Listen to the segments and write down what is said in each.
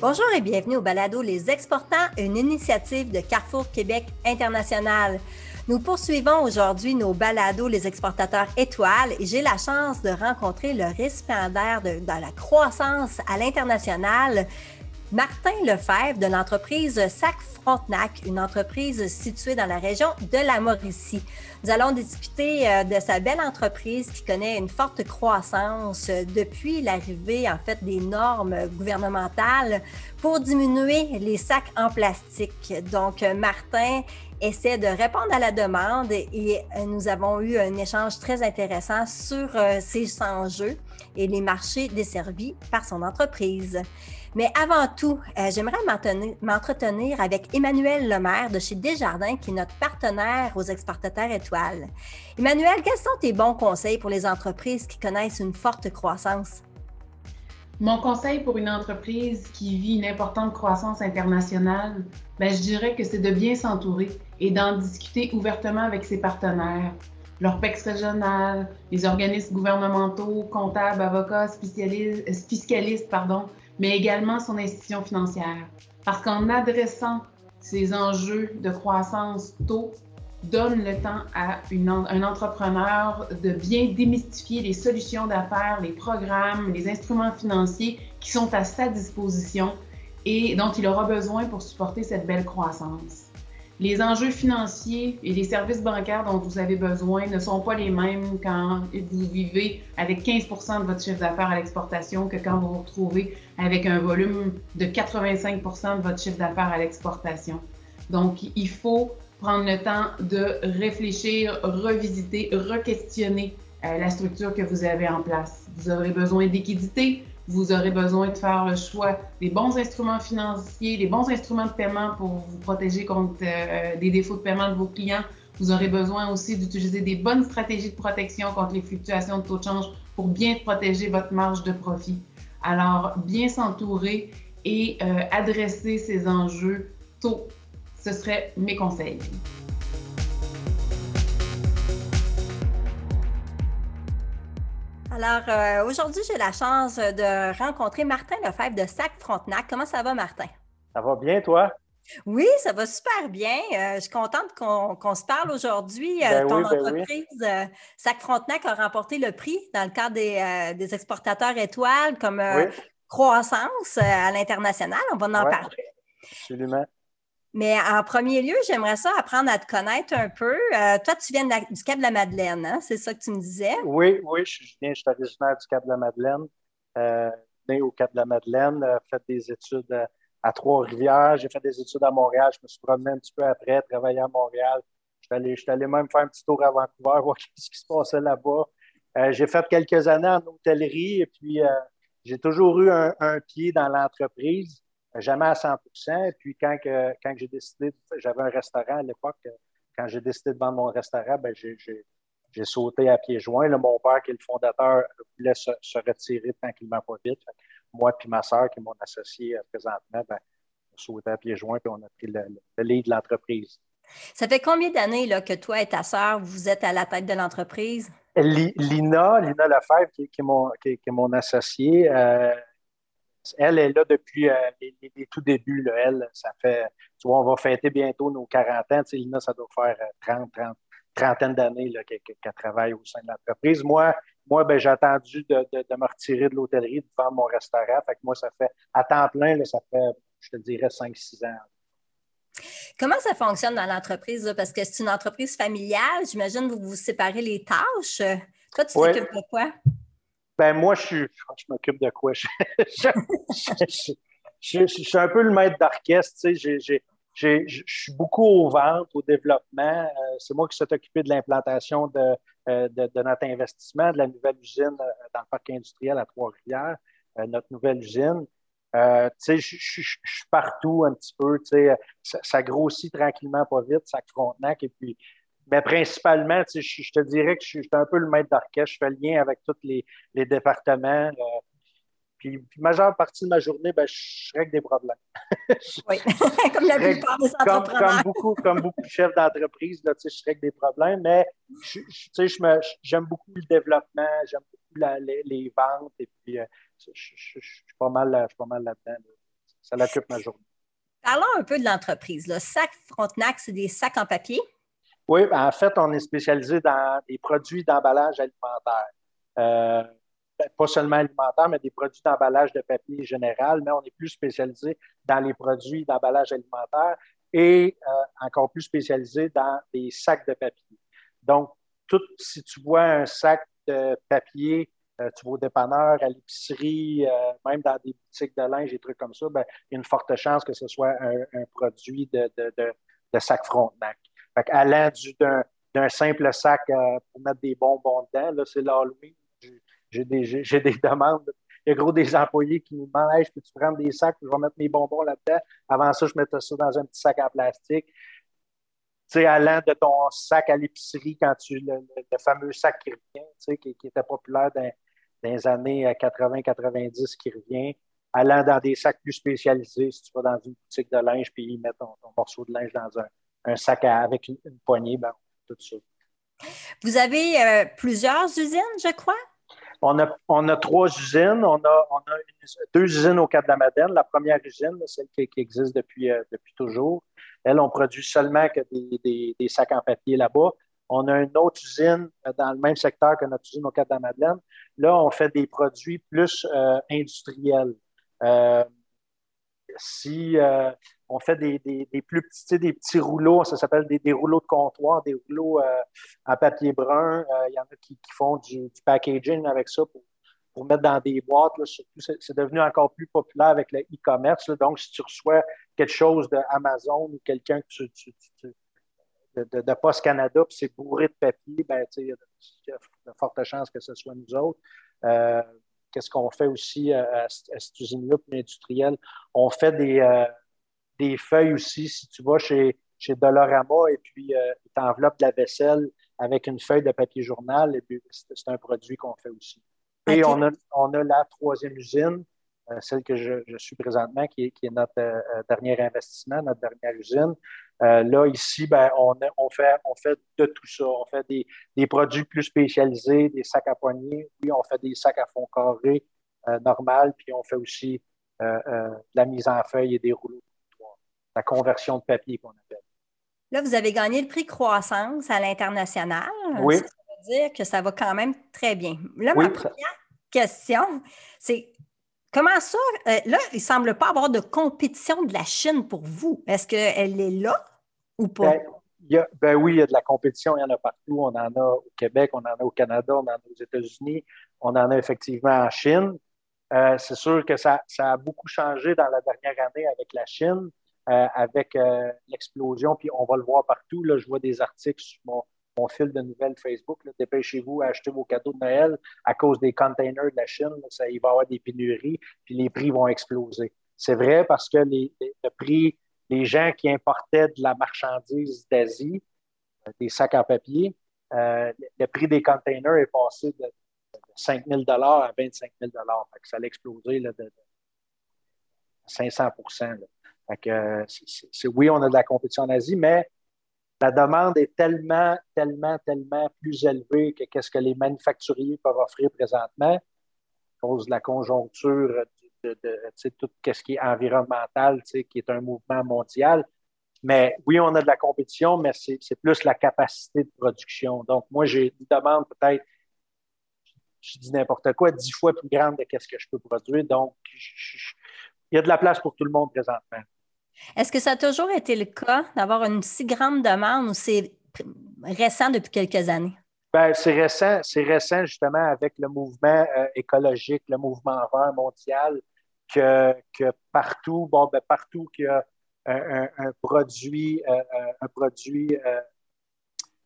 Bonjour et bienvenue au Balado Les Exportants, une initiative de Carrefour Québec International. Nous poursuivons aujourd'hui nos balados Les Exportateurs Étoiles et j'ai la chance de rencontrer le récipiendaire de, de la croissance à l'international, Martin Lefebvre de l'entreprise Sac Frontenac, une entreprise située dans la région de la Mauricie. Nous allons discuter euh, de sa belle entreprise qui connaît une forte croissance depuis l'arrivée en fait des normes gouvernementales pour diminuer les sacs en plastique. Donc Martin essaie de répondre à la demande et nous avons eu un échange très intéressant sur euh, ces enjeux et les marchés desservis par son entreprise. Mais avant tout, euh, j'aimerais m'entretenir avec Emmanuel Lemaire de chez Desjardins, qui est notre partenaire aux exportateurs étoiles. Emmanuel, quels sont tes bons conseils pour les entreprises qui connaissent une forte croissance? Mon conseil pour une entreprise qui vit une importante croissance internationale, ben, je dirais que c'est de bien s'entourer et d'en discuter ouvertement avec ses partenaires, leur PEX régional, les organismes gouvernementaux, comptables, avocats, spécialistes, fiscalistes, pardon, mais également son institution financière. Parce qu'en adressant ces enjeux de croissance tôt, donne le temps à un entrepreneur de bien démystifier les solutions d'affaires, les programmes, les instruments financiers qui sont à sa disposition et dont il aura besoin pour supporter cette belle croissance les enjeux financiers et les services bancaires dont vous avez besoin ne sont pas les mêmes quand vous vivez avec 15% de votre chiffre d'affaires à l'exportation que quand vous vous retrouvez avec un volume de 85% de votre chiffre d'affaires à l'exportation. Donc, il faut prendre le temps de réfléchir, revisiter, re-questionner euh, la structure que vous avez en place. Vous aurez besoin d'équidité, vous aurez besoin de faire le choix des bons instruments financiers, des bons instruments de paiement pour vous protéger contre euh, des défauts de paiement de vos clients. Vous aurez besoin aussi d'utiliser des bonnes stratégies de protection contre les fluctuations de taux de change pour bien protéger votre marge de profit. Alors, bien s'entourer et euh, adresser ces enjeux tôt, ce serait mes conseils. Alors, euh, aujourd'hui, j'ai la chance de rencontrer Martin Lefebvre de Sac Frontenac. Comment ça va, Martin? Ça va bien, toi? Oui, ça va super bien. Euh, je suis contente qu'on se parle aujourd'hui. Euh, ben ton ben entreprise, Sac Frontenac, a remporté le prix dans le cadre des, exportateurs étoiles comme croissance à l'international. On va en parler. Absolument. Mais en premier lieu, j'aimerais ça apprendre à te connaître un peu. Euh, toi, tu viens du Cap de la Madeleine, hein? c'est ça que tu me disais? Oui, oui, je, viens, je suis originaire du Cap de la Madeleine, euh, né au Cap de la Madeleine, euh, fait des études euh, à Trois-Rivières, j'ai fait des études à Montréal, je me suis promené un petit peu après, travaillé à Montréal. Je suis allé, même faire un petit tour à Vancouver, voir ce qui se passait là-bas. j'ai fait quelques années en hôtellerie et puis j'ai toujours eu un pied dans l'entreprise jamais à 100 Et puis, quand, quand j'ai décidé, j'avais un restaurant à l'époque, quand j'ai décidé de vendre mon restaurant, ben, j'ai sauté à pieds joints. mon père, qui est le fondateur, voulait se, retirer tranquillement pas vite. moi et ma soeur, qui est mon associé euh, présentement, ben, on sauté à pieds joints et on a pris le, le, lead de l'entreprise. Ça fait combien d'années que toi et ta sœur, vous êtes à la tête de l'entreprise? Lina, Lina Lefebvre, qui, qui, est, mon, qui, est mon associée, euh, elle est là depuis euh, les, tout débuts. Là. Elle, ça fait, tu vois, on va fêter bientôt nos 40 ans. Tu sais, Lina, ça doit faire 30, 30 trentaine d'années qu'elle travaille au sein de l'entreprise. Moi, moi ben, j'ai attendu de, de, me retirer de l'hôtellerie, de faire mon restaurant. Fait que moi, ça fait, à temps plein, là, ça fait, je te dirais, 5-6 ans. Comment ça fonctionne dans l'entreprise? Parce que c'est une entreprise familiale. J'imagine que vous vous séparez les tâches. Toi, tu t'occupes de quoi? Ben moi, je, je m'occupe de quoi? Je, suis un peu le maître d'orchestre. Je suis beaucoup aux ventes, au développement. Euh, c'est moi qui suis occupé de l'implantation de, euh, de, notre investissement, de la nouvelle usine euh, dans le parc industriel à Trois-Rivières, notre nouvelle usine. Je suis partout un petit peu. Ça, grossit tranquillement, pas vite, ça Frontenac. Et puis, mais principalement, je, je, te dirais que je, suis un peu le maître d'orchestre. Je fais le lien avec tous les, les départements. Euh, puis, puis, majeure partie de ma journée, ben, je règle des problèmes. oui, comme la plupart des entrepreneurs. Comme, comme, beaucoup, comme beaucoup de chefs d'entreprise, je règle des problèmes, mais j'aime beaucoup le développement, j'aime beaucoup la, les, les, ventes, et puis euh, je, suis pas mal, mal là-dedans. ça l'occupe ma journée. Parlons un peu de l'entreprise. Le sac Frontenac, c'est des sacs en papier? Oui, ben, en fait, on est spécialisé dans des produits d'emballage alimentaire. Euh, ben, pas seulement alimentaire, mais des produits d'emballage de papier général, mais on est plus spécialisé dans les produits d'emballage alimentaire et euh, encore plus spécialisé dans des sacs de papier. Donc, tout, si tu vois un sac de papier, euh, tu vas au dépanneur, à l'épicerie, même dans des boutiques de linge, des trucs comme ça, ben, il y a une forte chance que ce soit un, produit de, de, de, de sac Frontenac. Fait allant d'un simple sac euh, pour mettre des bonbons dedans, là, c'est l'Halloween. J'ai des, des, demandes. Il y a gros des employés qui nous demandent hey, peux-tu prendre des sacs, je vais mettre mes bonbons là-dedans. Avant ça, je mettais ça dans un petit sac en plastique. Tu sais, allant de ton sac à l'épicerie, quand tu le, fameux sac qui revient, tu sais, qui, était populaire dans, les années 80-90 euh, qui revient, allant dans des sacs plus spécialisés, si tu vas dans une boutique de linge, puis ils mettent ton morceau de linge dans un, un sac avec une, poignée, ben, tout ça. Vous avez euh, plusieurs usines, je crois? On a, on a trois usines. On a, on a deux usines au Cap de la Madeleine. La première usine, celle qui, existe depuis, euh, depuis toujours, elle, on produit seulement que des, des, sacs en papier là-bas. On a une autre usine euh, dans le même secteur que notre usine au Cap de la Madeleine. Là, on fait des produits plus industriels si on fait des, plus petits, des petits rouleaux, ça s'appelle des, rouleaux de comptoir, des rouleaux euh, en papier brun. Euh, il y en a qui, font du, packaging avec ça pour, mettre dans des boîtes. c'est devenu encore plus populaire avec le e-commerce. Donc, si tu reçois quelque chose d'Amazon ou quelqu'un de, de, Post Canada, puis c'est bourré de papier, ben, il y a de, fortes chances que ce soit nous autres qu'est-ce qu'on fait aussi euh, à, cette usine-là industrielle? On fait des, euh, des feuilles aussi. Si tu vas chez, chez Dolorama et puis euh, tu enveloppes la vaisselle avec une feuille de papier journal, et puis c'est un produit qu'on fait aussi. Et on, a, on a la troisième usine, celle que je, suis présentement, qui est, qui est notre dernier investissement, notre dernière usine. là, ici, ben, on, on, fait, on fait de tout ça. On fait des, des, produits plus spécialisés, des sacs à poignées. Oui, on fait des sacs à fond carré euh, normal, puis on fait aussi euh, euh, la mise en feuille et des rouleaux la conversion de papier qu'on appelle. Là, vous avez gagné le prix croissance à l'international. Oui. Ça veut dire que ça va quand même très bien. Là, ma première question, c'est Comment ça? là, il ne semble pas avoir de compétition de la Chine pour vous. Est-ce qu'elle est là ou pas? Ben, ben, oui, il y a de la compétition, il y en a partout. On en a au Québec, on en a au Canada, on en a aux États-Unis, on en a effectivement en Chine. Euh, c'est sûr que ça, a beaucoup changé dans la dernière année avec la Chine, euh, avec euh, l'explosion, puis on va le voir partout. Là, je vois des articles sur mon, fil de nouvelles Facebook. Dépêchez-vous à acheter vos cadeaux de Noël à cause des containers de la Chine. ça, il va y avoir des pénuries, puis les prix vont exploser. C'est vrai parce que les, le prix, les gens qui importaient de la marchandise d'Asie, des sacs en papier, le prix des containers est passé de 5 000 à 25 000 Ça a explosé là, de, 500 Oui, on a de la compétition en Asie, mais la demande est tellement, tellement, tellement plus élevée que qu'est-ce que les manufacturiers peuvent offrir présentement à cause de la conjoncture de, tout ce qui est environnemental, qui est un mouvement mondial. Mais oui, on a de la compétition, mais c'est plus la capacité de production. Donc, moi, j'ai une demande peut-être je dis n'importe quoi, dix fois plus grande de ce que je peux produire. Donc, il y a de la place pour tout le monde présentement. Est-ce que ça a toujours été le cas d'avoir une si grande demande ou c'est récent depuis quelques années? Ben, c'est récent, c'est récent justement avec le mouvement euh, écologique, le mouvement vert mondial, que, que partout, bon, ben, partout qu'il y a un, produit, euh, euh, un produit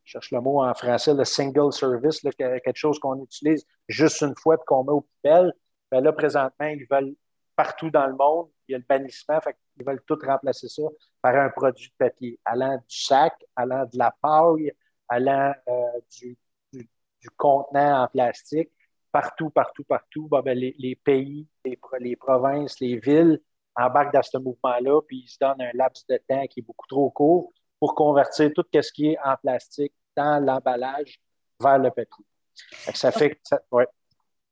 je cherche le mot en français, le single service, quelque chose qu'on utilise juste une fois et qu'on met au poubelles. Ben là, présentement, ils veulent partout dans le monde, il y a le bannissement, fait ils veulent tout remplacer ça par un produit de papier, allant du sac, allant de la paille, allant euh, du, contenant en plastique. Partout, partout, partout, ben, les, pays, les, les, provinces, les villes embarquent dans ce mouvement-là, puis ils se donnent un laps de temps qui est beaucoup trop court pour convertir tout ce qui est en plastique dans l'emballage vers le papier. Ça fait que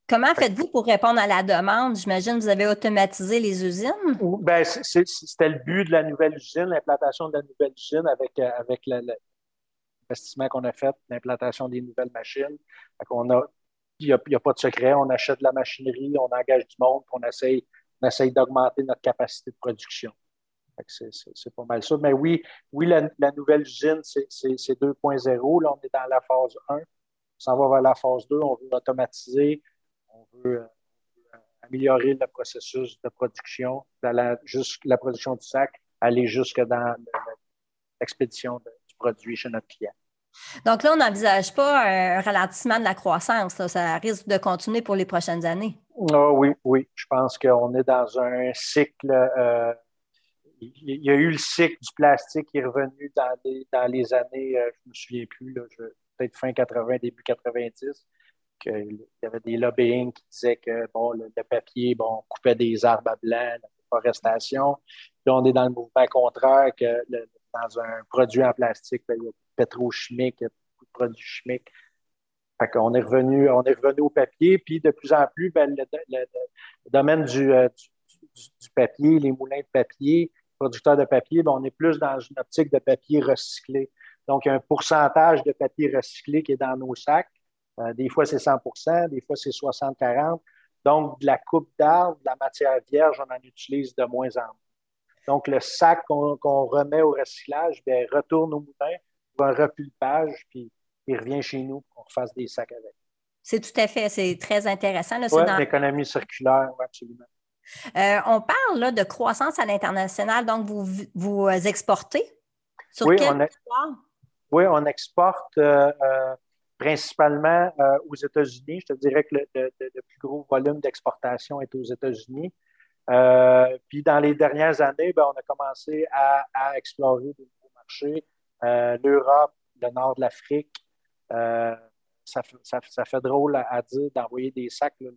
Comment faites-vous pour répondre à la demande? J'imagine que vous avez automatisé les usines. Ben, c'était le but de la nouvelle usine, l'implantation de la nouvelle usine avec, euh, avec l'investissement qu'on a fait, l'implantation des nouvelles machines. On a, il n'y a, pas de secret, on achète de la machinerie, on engage du monde, on essaye, on essaye d'augmenter notre capacité de production. C'est pas mal ça. Mais oui, oui la, nouvelle usine, c'est 2.0. Là, on est dans la phase 1. On s'en va vers la phase 2. On veut automatiser. On veut, euh, améliorer le processus de production, la production du sac, aller jusque dans l'expédition du produit chez notre client. Donc là, on n'envisage pas un ralentissement de la croissance. Ça risque de continuer pour les prochaines années. Ah oui, oui. Je pense qu'on est dans un cycle euh, il y a eu le cycle du plastique qui est revenu dans les, dans les années, euh, je ne me souviens plus, peut-être fin 80, début 90, qu'il y avait des lobbying qui disaient que bon, le, papier, bon, on coupait des arbres à blanc, la déforestation. Là, on est dans le mouvement contraire que dans un produit en plastique, ben, il y a pétrochimique, il y a beaucoup de produits chimiques. Est revenu, on est revenu au papier, puis de plus en plus, ben, le, domaine du, euh, du, papier, les moulins de papier, producteurs de papier, ben, on est plus dans une optique de papier recyclé. Donc, il y a un pourcentage de papier recyclé qui est dans nos sacs. Euh, des fois, c'est 100% des fois, c'est 60-40. Donc, de la coupe d'arbre, de la matière vierge, on en utilise de moins en moins. Donc, le sac qu'on remet au recyclage, bien, retourne au moulin pour un repulpage, puis il revient chez nous pour qu'on refasse des sacs avec. C'est tout à fait, c'est très intéressant. Oui, dans... l'économie circulaire, oui, absolument. Euh, on parle là, de croissance à l'international, donc vous, vous euh, exportez? Sur oui, quel on Oui, on exporte euh, principalement aux États-Unis. Je te dirais que le, plus gros volume d'exportation est aux États-Unis. puis dans les dernières années, ben, on a commencé à, explorer de nouveaux marchés. L'Europe, le nord de l'Afrique. Ça, fait drôle à, dire d'envoyer des sacs de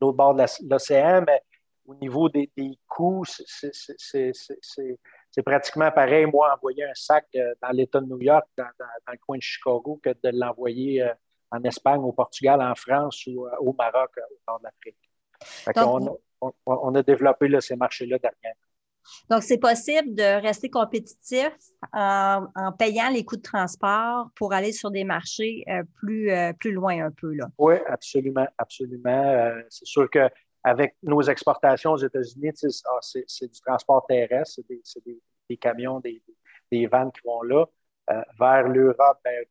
l'autre bord de l'océan, mais au niveau des, coûts, c'est pratiquement pareil, moi, envoyer un sac euh, dans l'État de New York, dans, le coin de Chicago, que de l'envoyer euh, en Espagne, au Portugal, en France ou euh, au Maroc, au nord de l'Afrique. On, a développé ces marchés-là dernièrement. Donc, c'est possible de rester compétitif en, payant les coûts de transport pour aller sur des marchés plus, plus loin un peu. Là. Oui, absolument, absolument. c'est sûr que avec nos exportations aux États-Unis, ah, c'est du transport terrestre, c'est des, camions, des, des, vannes qui vont là. Euh, vers l'Europe, ben,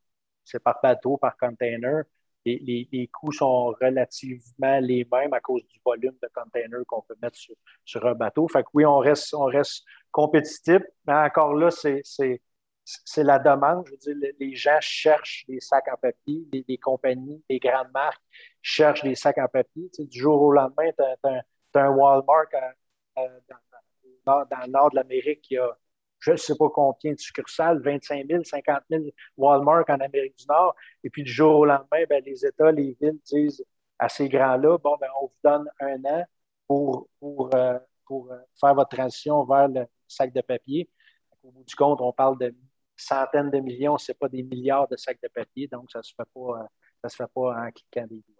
c'est par bateau, par container. Les, coûts sont relativement les mêmes à cause du volume de containers qu'on peut mettre sur, un bateau. Fait que oui, on reste, compétitif, mais encore là, c'est la demande. Je veux dire, les gens cherchent des sacs en papier, les, compagnies, les grandes marques cherchent des sacs en papier. du jour au lendemain, tu as, un Walmart dans, le nord de l'Amérique qui a je ne sais pas combien de succursales, 25 000, 50 000 Walmart en Amérique du Nord. Et puis du jour au lendemain, ben, les États, les villes disent à ces grands-là, bon, ben, on vous donne un an pour, pour, euh, pour euh, faire votre transition vers le sac de papier. Au bout du compte, on parle de centaines de millions, ce n'est pas des milliards de sacs de papier, donc ça ne se fait pas, euh, se fait pas en cliquant des doigts.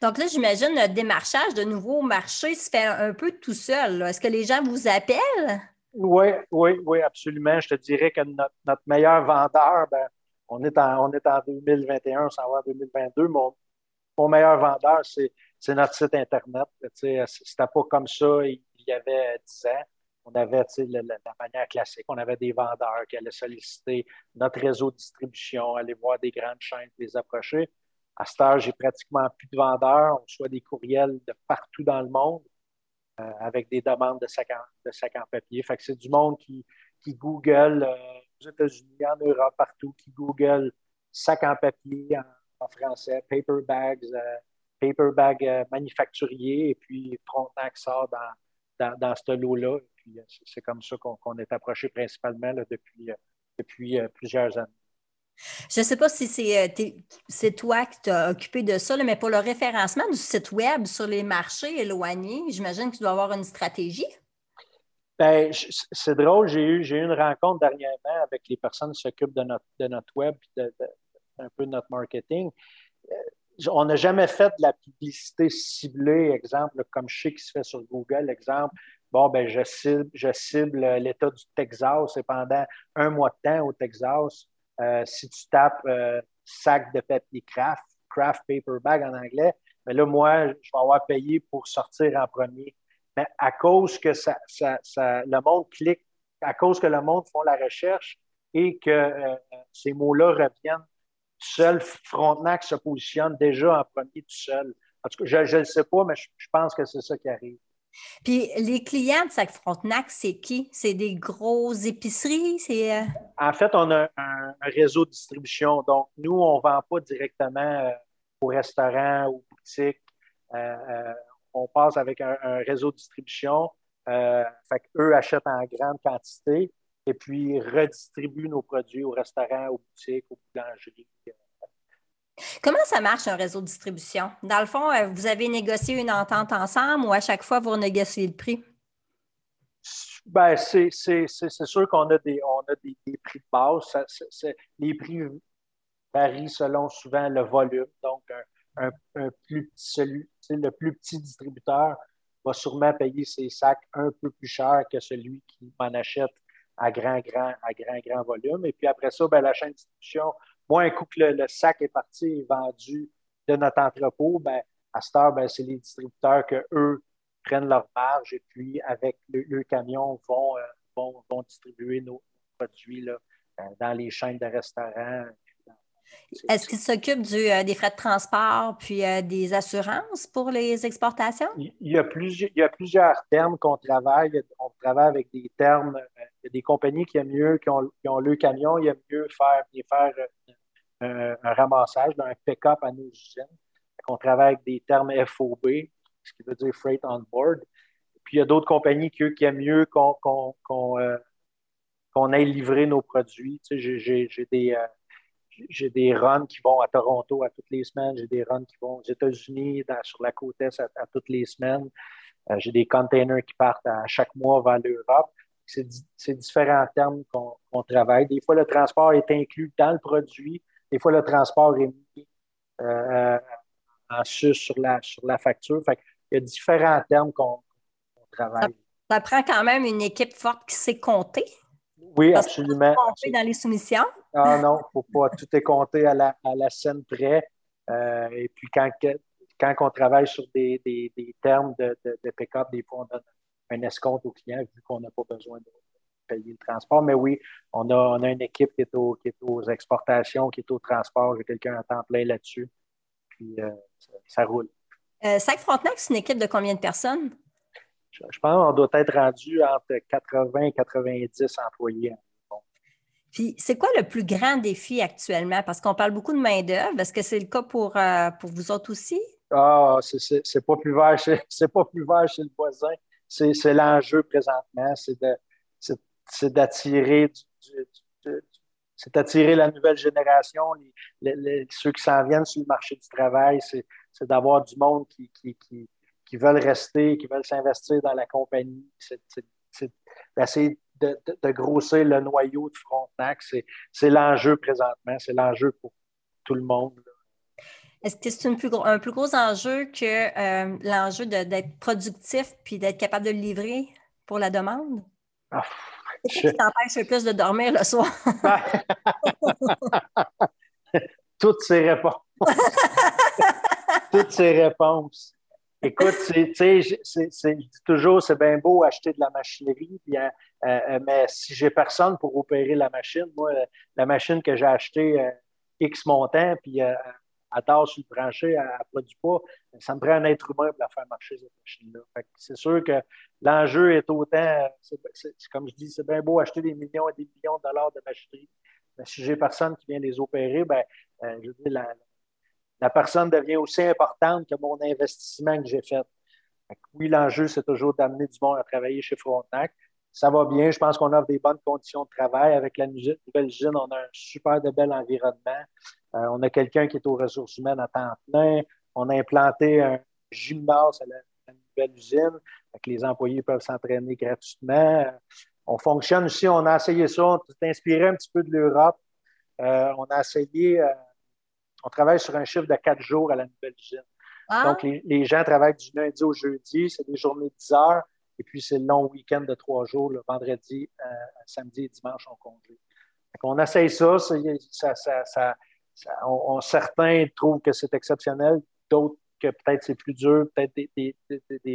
Donc là, j'imagine le démarchage de nouveaux marchés se fait un peu tout seul. Est-ce que les gens vous appellent? Oui, oui, oui, absolument. Je te dirais que notre, meilleur vendeur, ben, on, est en, on est en 2021, on s'en va en 2022. Mon, mon meilleur vendeur, c'est notre site Internet. C'était pas comme ça il y avait 10 ans on avait la, manière classique. On avait des vendeurs qui allaient solliciter notre réseau de distribution, aller voir des grandes chaînes, les approcher. J'ai pratiquement plus de vendeurs. On reçoit des courriels de partout dans le monde euh, avec des demandes de sacs en, papier. Fait que c'est du monde qui, qui Google euh, aux États-Unis, en Europe, partout, qui Google sacs en papier en, français, paper bags, euh, paper bag manufacturier, et puis Frontenac sort dans, dans, dans ce lot-là. Euh, c'est comme ça qu'on est approché principalement depuis, depuis plusieurs années. Je ne sais pas si c'est toi qui t'as occupé de ça, mais pour le référencement du site Web sur les marchés éloignés, j'imagine que tu dois avoir une stratégie. Ben, c'est drôle, j'ai eu, eu une rencontre dernièrement avec les personnes qui s'occupent de notre, de notre web et un peu de notre marketing. on n'a jamais fait de la publicité ciblée, exemple, comme je sais qui se fait sur Google, exemple. Bon, ben, je cible, je cible l'État du Texas et pendant un mois de temps au Texas, euh, si tu tapes euh, sac de papier craft, craft paper bag en anglais, mais ben là, moi, je vais avoir payé pour sortir en premier. Mais à cause que ça, le monde clique, à cause que le monde font la recherche et que euh, ces mots-là reviennent seul, Frontenac se positionne déjà en premier tout seul. En tout cas, je ne le sais pas, mais je, pense que c'est ça qui arrive. Puis les clients de Sac Frontenac, c'est qui? C'est des grosses épiceries? Euh? En fait, on a un, réseau de distribution. Donc, nous, on ne vend pas directement euh, aux restaurants ou boutiques. Euh, on passe avec un, réseau de distribution. fait qu'eux achètent en grande quantité et puis redistribue nos produits aux restaurants, aux boutiques, aux boulangeries. Comment ça marche un réseau de distribution? Dans le fond, euh, vous avez négocié une entente ensemble ou à chaque fois vous renégociez le prix? Ben, c'est sûr qu'on a, des, on a des, prix de base. les prix varient selon souvent le volume. Donc, un, plus celui, le plus petit distributeur va sûrement payer ses sacs un peu plus cher que celui qui m'en achète à grand, grand, à grand, grand volume. Et puis après ça, ben, la chaîne de distribution, moi, un coup que le, sac est parti et vendu de notre entrepôt, ben, à cette heure, ben, c'est les distributeurs que eux prennent leur marge et puis avec le, camion vont, euh, vont, vont, distribuer nos produits là, euh, dans les chaînes de restaurants, est-ce qu'ils s'occupent euh, des frais de transport puis euh, des assurances pour les exportations? Il y a plusieurs, il y a plusieurs termes qu'on travaille. On travaille avec des termes. Euh, y a des compagnies qui aiment mieux, qui ont, qui ont le camion, ils aiment mieux faire, faire un, ramassage d'un pick-up à nos usines. On travaille avec des termes FOB, ce qui veut dire Freight on Board. Puis il y a d'autres compagnies qui, qui aiment mieux qu'on qu'on aille livrer nos produits. Tu sais, j'ai des j'ai des runs qui vont à Toronto à toutes les semaines, j'ai des runs qui vont aux États-Unis, sur la côte Est à, toutes les semaines. Euh, j'ai des containers qui partent à chaque mois vers l'Europe. C'est différents termes qu'on travaille. Des fois, le transport est inclus dans le produit. Des fois, le transport est mis euh, en sus sur la, sur la facture. Fait Il y a différents termes qu'on travaille. Ça, prend quand même une équipe forte qui sait compter. Oui, absolument. Compter dans les soumissions. Ah non, faut pas. Tout est compté à la, à la scène près. Euh, et puis quand, quand on travaille sur des, des, des termes de, de, de pick-up, des fois on donne un escompte au client vu qu'on n'a pas besoin de payer le transport. Mais oui, on a, on a une équipe qui est, au, qui est aux exportations, qui est au transport. J'ai quelqu'un à temps plein là-dessus. Puis euh, ça, roule. Euh, Sac Frontenac, c'est une équipe de combien de personnes? Je, je pense qu'on doit être rendu entre 80 et 90 employés. Puis, c'est quoi le plus grand défi actuellement? Parce qu'on parle beaucoup de main-d'œuvre. Est-ce que c'est le cas pour, euh, pour vous autres aussi? Ah, c'est pas plus vert c'est pas plus vert chez le voisin. C'est l'enjeu présentement. C'est d'attirer c'est d'attirer la nouvelle génération, ceux qui s'en viennent sur le marché du travail, c'est d'avoir du monde qui, qui, qui, qui, veulent rester, qui veulent s'investir dans la compagnie. C'est d'essayer de, grossir le noyau de Frontenac. C'est l'enjeu présentement, c'est l'enjeu pour tout le monde. Est-ce que c'est un plus gros enjeu que euh, l'enjeu d'être productif puis d'être capable de le livrer pour la demande? Ah, ce qui t'empêche le plus de dormir le soir? Toutes ces réponses. Toutes ces réponses. Écoute, tu sais, je dis toujours, c'est bien beau acheter de la machinerie, euh, euh, mais si j'ai personne pour opérer la machine, moi, la machine que j'ai achetée euh, X montant, puis elle dort sur le plancher, elle ne produit pas, ça me prend un être humain pour la faire marcher, cette machine-là. C'est sûr que l'enjeu est autant, comme je dis, c'est bien beau acheter des millions et des millions de dollars de machinerie, mais si j'ai personne qui vient les opérer, ben, je dis, la, la personne devient aussi importante que mon investissement que j'ai fait. Oui, l'enjeu, c'est toujours d'amener du monde à travailler chez Frontenac. Ça va bien. Je pense qu'on offre des bonnes conditions de travail. Avec la nouvelle usine, on a un super de bel environnement. Euh, on a quelqu'un qui est aux ressources humaines à temps plein. On a implanté un gymnase à la, nouvelle usine. les employés peuvent s'entraîner gratuitement. On fonctionne aussi. On a essayé ça. On s'est inspiré un petit peu de l'Europe. Euh, on a essayé. Euh, on travaille sur un chiffre de quatre jours à la nouvelle usine. Ah. Donc, les, gens travaillent du lundi au jeudi, c'est des journées de 10 heures, et puis c'est le long week-end de trois jours, le vendredi, euh, samedi et dimanche en congé. on essaye ça, certains trouvent que c'est exceptionnel, d'autres que peut-être c'est plus dur, peut-être des,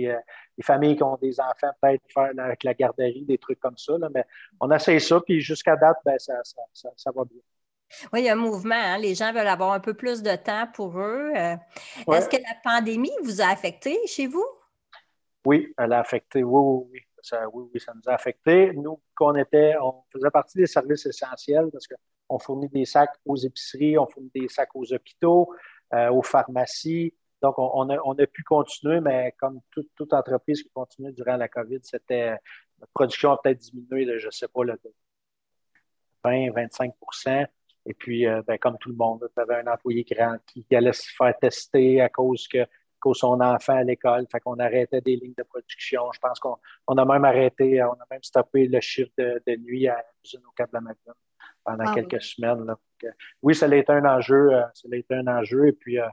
euh, familles qui ont des enfants, peut-être faire avec la garderie, des trucs comme ça, mais on essaye ça, puis jusqu'à date, ben, ça, va bien. Oui, il y a un mouvement. Hein. Les gens veulent avoir un peu plus de temps pour eux. Euh, est-ce que la pandémie vous a affecté chez vous? Oui, elle a affecté. Oui, oui, Ça, oui, oui, ça nous a affecté. Nous, qu'on était, on faisait partie des services essentiels parce qu'on fournit des sacs aux épiceries, on fournit des sacs aux hôpitaux, euh, aux pharmacies. Donc, on, a, pu continuer, mais comme toute, entreprise qui continue durant la COVID, c'était la production a peut-être diminué de, je ne sais pas, de 20-25% et puis, euh, ben, comme tout le monde, tu avais un employé qui, qui, allait se faire tester à cause que son enfant à l'école. Fait qu'on arrêtait des lignes de production. Je pense qu'on a même arrêté, on a même stoppé le chiffre de, nuit à l'usine au Cap de la pendant ah quelques semaines. oui, ça a été un enjeu. Euh, ça a été un enjeu. Et puis, euh,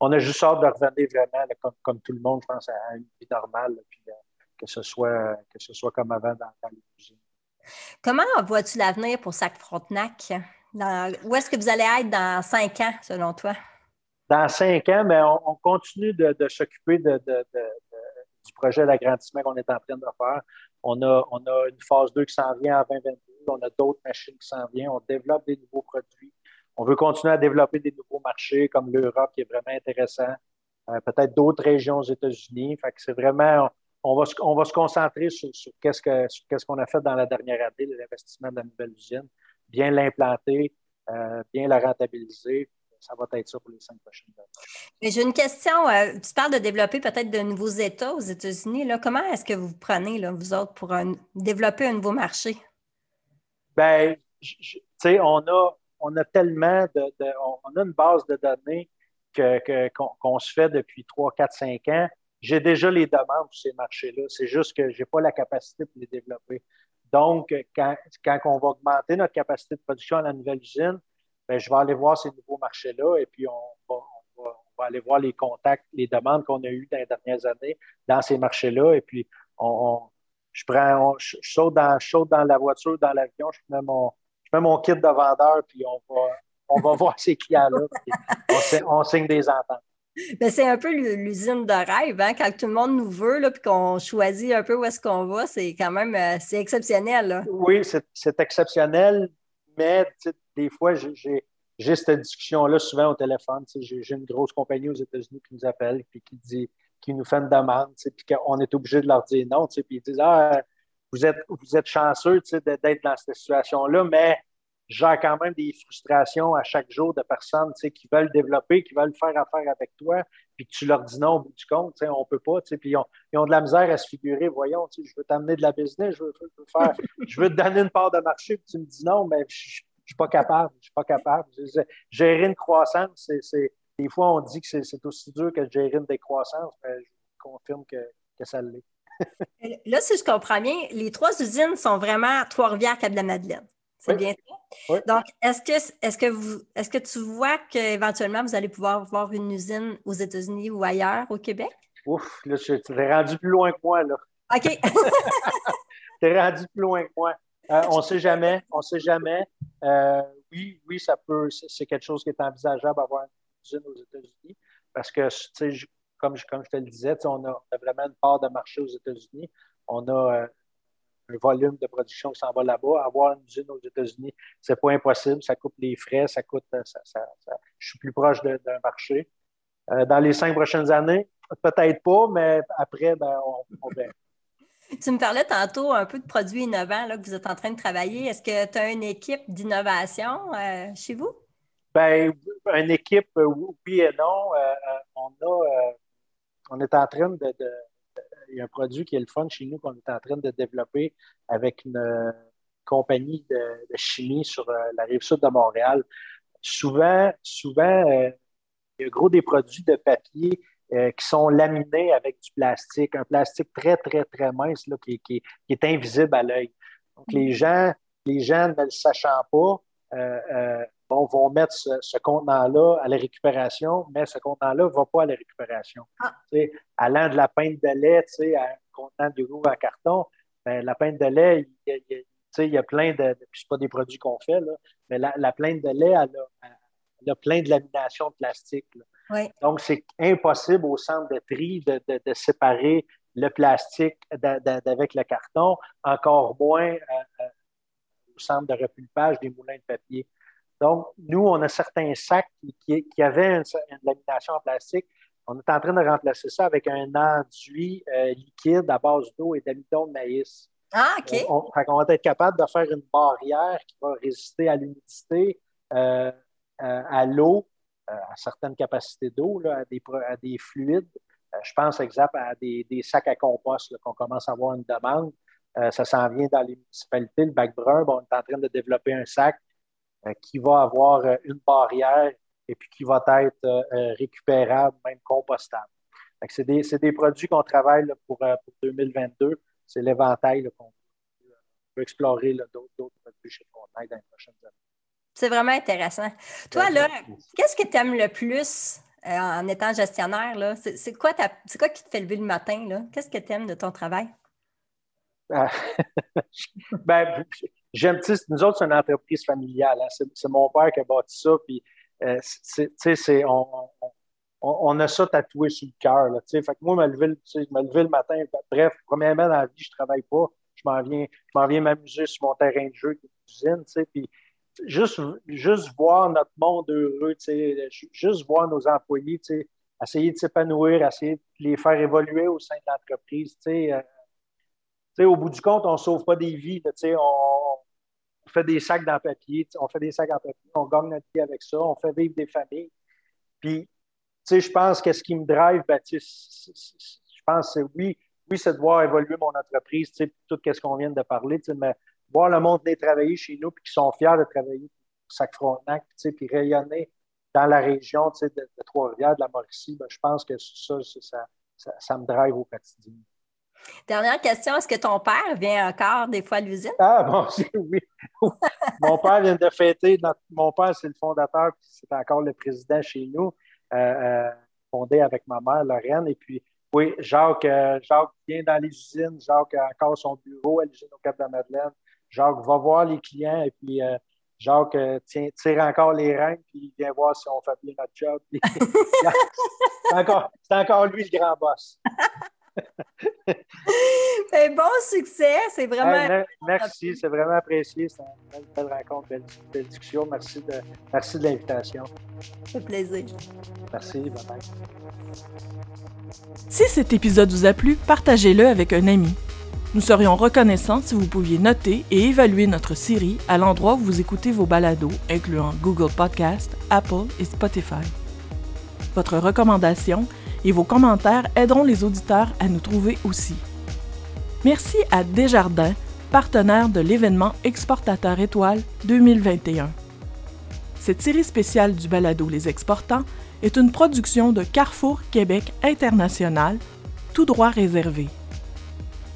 on a juste hâte de revenir vraiment, comme, tout le monde, je pense, à une vie normale. puis, que, ce soit, que ce soit comme avant dans, dans l'usine. Comment vois-tu l'avenir pour Sac Frontenac? où est-ce que vous allez être dans cinq ans, selon toi? Dans cinq ans, mais on, continue de, s'occuper du projet d'agrandissement qu'on est en train de faire. On a, une phase 2 qui s'en vient en 2022. On a d'autres machines qui s'en viennent. On développe des nouveaux produits. On veut continuer à développer des nouveaux marchés comme l'Europe, qui est vraiment intéressant. Euh, peut-être d'autres régions aux États-Unis. C'est vraiment, on va, on va se concentrer sur, qu'est-ce qu'on a fait dans la dernière année, l'investissement de la nouvelle usine bien l'implanter, euh, bien la rentabiliser. Ça va être ça pour les cinq prochaines années. J'ai une question. Euh, tu parles de développer peut-être de nouveaux États aux États-Unis. Comment est-ce que vous prenez, là, vous autres, pour développer un nouveau marché? Bien, tu sais, on a, on a tellement de, on a une base de données qu'on se fait depuis 3, 4, 5 ans. J'ai déjà les demandes pour ces marchés-là. C'est juste que je n'ai pas la capacité pour les développer. Donc, quand, on va augmenter notre capacité de production à la nouvelle usine, ben, je vais aller voir ces nouveaux marchés-là et puis on va, aller voir les contacts, les demandes qu'on a eues dans les dernières années dans ces marchés-là. Et puis, on, je, prends, je, saute dans, dans la voiture, dans l'avion, je mets, mon, je mon kit de vendeur, puis on va, on va voir ces clients-là. On, on signe des ententes. Ben, c'est un peu l'usine de rêve, hein? quand tout le monde nous veut, puis qu'on choisit un peu où est-ce qu'on va, c'est quand même euh, c'est exceptionnel. Oui, c'est exceptionnel, mais des fois, j'ai cette discussion-là souvent au téléphone. J'ai une grosse compagnie aux États-Unis qui nous appelle puis qui dit qui nous fait une demande, puis qu'on est obligé de leur dire non, puis ils disent Ah, vous êtes, vous êtes chanceux d'être dans cette situation-là, mais j'ai quand même des frustrations à chaque jour de personnes qui veulent développer, qui veulent faire affaire avec toi, puis que tu leur dis non au bout du compte, on ne peut pas, puis ils ont, ils ont, de la misère à se figurer, voyons, je veux t'amener de la business, je veux, faire, je veux te donner une part de marché, puis tu me dis non, mais je ne suis pas capable, je suis pas capable. Gérer une croissance, c'est, des fois on dit que c'est, aussi dur que de gérer une décroissance, mais je confirme que, que ça l'est. Là, si je comprends bien, les trois usines sont vraiment à Trois-Rivières, Cap-de-la-Madeleine. C'est bien ça? Donc, est-ce que, est que, vous, est-ce que tu vois qu'éventuellement, vous allez pouvoir voir une usine aux États-Unis ou ailleurs au Québec? Ouf, là, tu es rendu plus loin que moi, là. OK. tu es rendu plus loin que moi. Euh, on ne sait jamais, on ne sait jamais. Euh, oui, oui, ça peut, c'est quelque chose qui est envisageable d'avoir une usine aux États-Unis parce que, comme, je te le disais, on a, on vraiment une part de marché aux États-Unis. On a euh, un volume de production qui s'en va là-bas. Avoir une usine aux États-Unis, c'est pas impossible. Ça coûte les frais, ça coûte. Euh, je suis plus proche d'un marché. Dans les cinq prochaines années, peut-être pas, mais après, ben, on, verra. Tu me parlais tantôt un peu de produits innovants que vous êtes en train de travailler. Est-ce que tu as une équipe d'innovation euh, chez vous? Bien, une équipe, oui et non. on, a, on est en train de il y a un produit qui est le fun chez nous qu'on est en train de développer avec une euh, compagnie de, chimie sur euh, la rive sud de Montréal. Souvent, souvent, euh, il y a gros des produits de papier qui sont laminés avec du plastique, un plastique très, très, très mince là, qui, est invisible à l'œil. Donc, les gens, les gens ne le sachant pas, bon, vont mettre ce, contenant-là à la récupération, mais ce contenant-là ne va pas à la récupération. Ah. Allant de la pinte de lait à un contenant de goût en carton, ben, la pinte de lait, il, il y a plein de. Ce pas des produits qu'on fait, là, mais la, la plainte de lait, elle a, plein de laminations de plastique. Donc, c'est impossible au centre de tri de, de, séparer le plastique avec le carton, encore moins euh, euh, au centre de repulpage des moulins de papier. Donc, nous, on a certains sacs qui, qui avaient une, lamination en plastique. On est en train de remplacer ça avec un enduit euh, liquide à base d'eau et d'amidon de maïs. Ah, OK. On, va être capable de faire une barrière qui va résister à l'humidité, euh, à l'eau, à certaines capacités d'eau, à des, des fluides. je pense, exemple, à des, sacs à compost qu'on commence à avoir une demande. ça s'en vient dans les municipalités. Le bac brun, on est en train de développer un sac euh, qui va avoir euh, une barrière et puis qui va être euh, récupérable, même compostable. C'est des, produits qu'on travaille pour, 2022. C'est l'éventail qu'on peut explorer d'autres produits chez Frontenac dans les prochaines années. C'est vraiment intéressant. Toi, là, qu'est-ce que tu aimes le plus en étant gestionnaire? C'est quoi, quoi qui te fait lever le matin? Qu'est-ce que tu aimes de ton travail? Ah, ben, j'aime, nous autres, c'est une entreprise familiale. Hein. C'est, mon père qui a bâti ça. Puis, euh, c'est, on, on, a ça tatoué sur le cœur. Fait que moi, me lever, me lever le matin, bref, premièrement, dans la vie, je travaille pas. Je m'en viens, je m'en viens m'amuser sur mon terrain de jeu, qui est Puis, juste, juste voir notre monde heureux, juste voir nos employés, essayer de s'épanouir, essayer de les faire évoluer au sein de l'entreprise. Euh, au bout du compte, on ne sauve pas des vies. on, fait des sacs dans papier, on fait des sacs en papier, on gagne notre vie avec ça, on fait vivre des familles. Puis, je pense que ce qui me drive, ben, je pense c'est oui, oui, c'est de voir évoluer mon entreprise, tout ce qu'on vient de parler, mais voir le monde venir travailler chez nous, puis qu'ils sont fiers de travailler pour Sac Frontenac, puis rayonner dans la région de, de Trois-Rivières, de la Mauricie, ben, je pense que ça, ça, ça me drive au quotidien. Dernière question, est-ce que ton père vient encore des fois à l'usine? Ah, bon, oui. mon père vient de fêter. mon père, c'est le fondateur, puis c'est encore le président chez nous, euh, euh, fondé avec ma mère, Lorraine. Et puis, oui, Jacques, euh, Jacques vient dans les usines. Jacques a encore son bureau à l'usine au Cap-de-la-Madeleine. Jacques va voir les clients et puis Jacques tient, tire encore les règles puis il vient voir si on fait bien notre job. c'est encore, encore lui le grand boss. ben, bon succès, c'est vraiment. merci, c'est vraiment apprécié. C'est une belle, rencontre, belle, belle, discussion. Merci de, merci de l'invitation. Ça plaisir. Merci, bye bye. Si cet épisode vous a plu, partagez-le avec un ami. Nous serions reconnaissants si vous pouviez noter et évaluer notre série à l'endroit où vous écoutez vos balados, incluant Google Podcast, Apple et Spotify. Votre recommandation et vos commentaires aideront les auditeurs à nous trouver aussi. Merci à Desjardins, partenaire de l'événement Exportateur Étoile 2021. Cette série spéciale du balado Les Exportants est une production de Carrefour Québec International, tout droit réservé.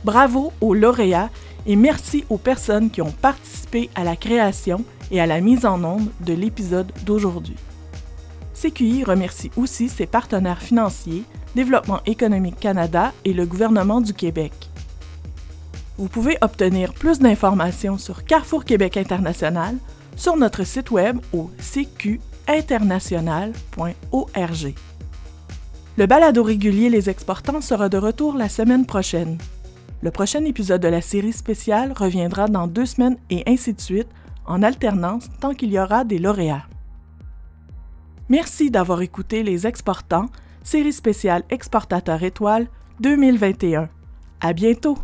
Bravo aux lauréats et merci aux personnes qui ont participé à la création et à la mise en onde de l'épisode d'aujourd'hui. CQI remercie aussi ses partenaires financiers, Développement économique Canada et le gouvernement du Québec. Vous pouvez obtenir plus d'informations sur Carrefour Québec International sur notre site web au cqinternational.org. Le balado régulier Les Exportants sera de retour la semaine prochaine. Le prochain épisode de la série spéciale reviendra dans deux semaines et ainsi de suite, en alternance tant qu'il y aura des lauréats. Merci d'avoir écouté Les Exportants, série spéciale Exportateur étoile 2021. À bientôt!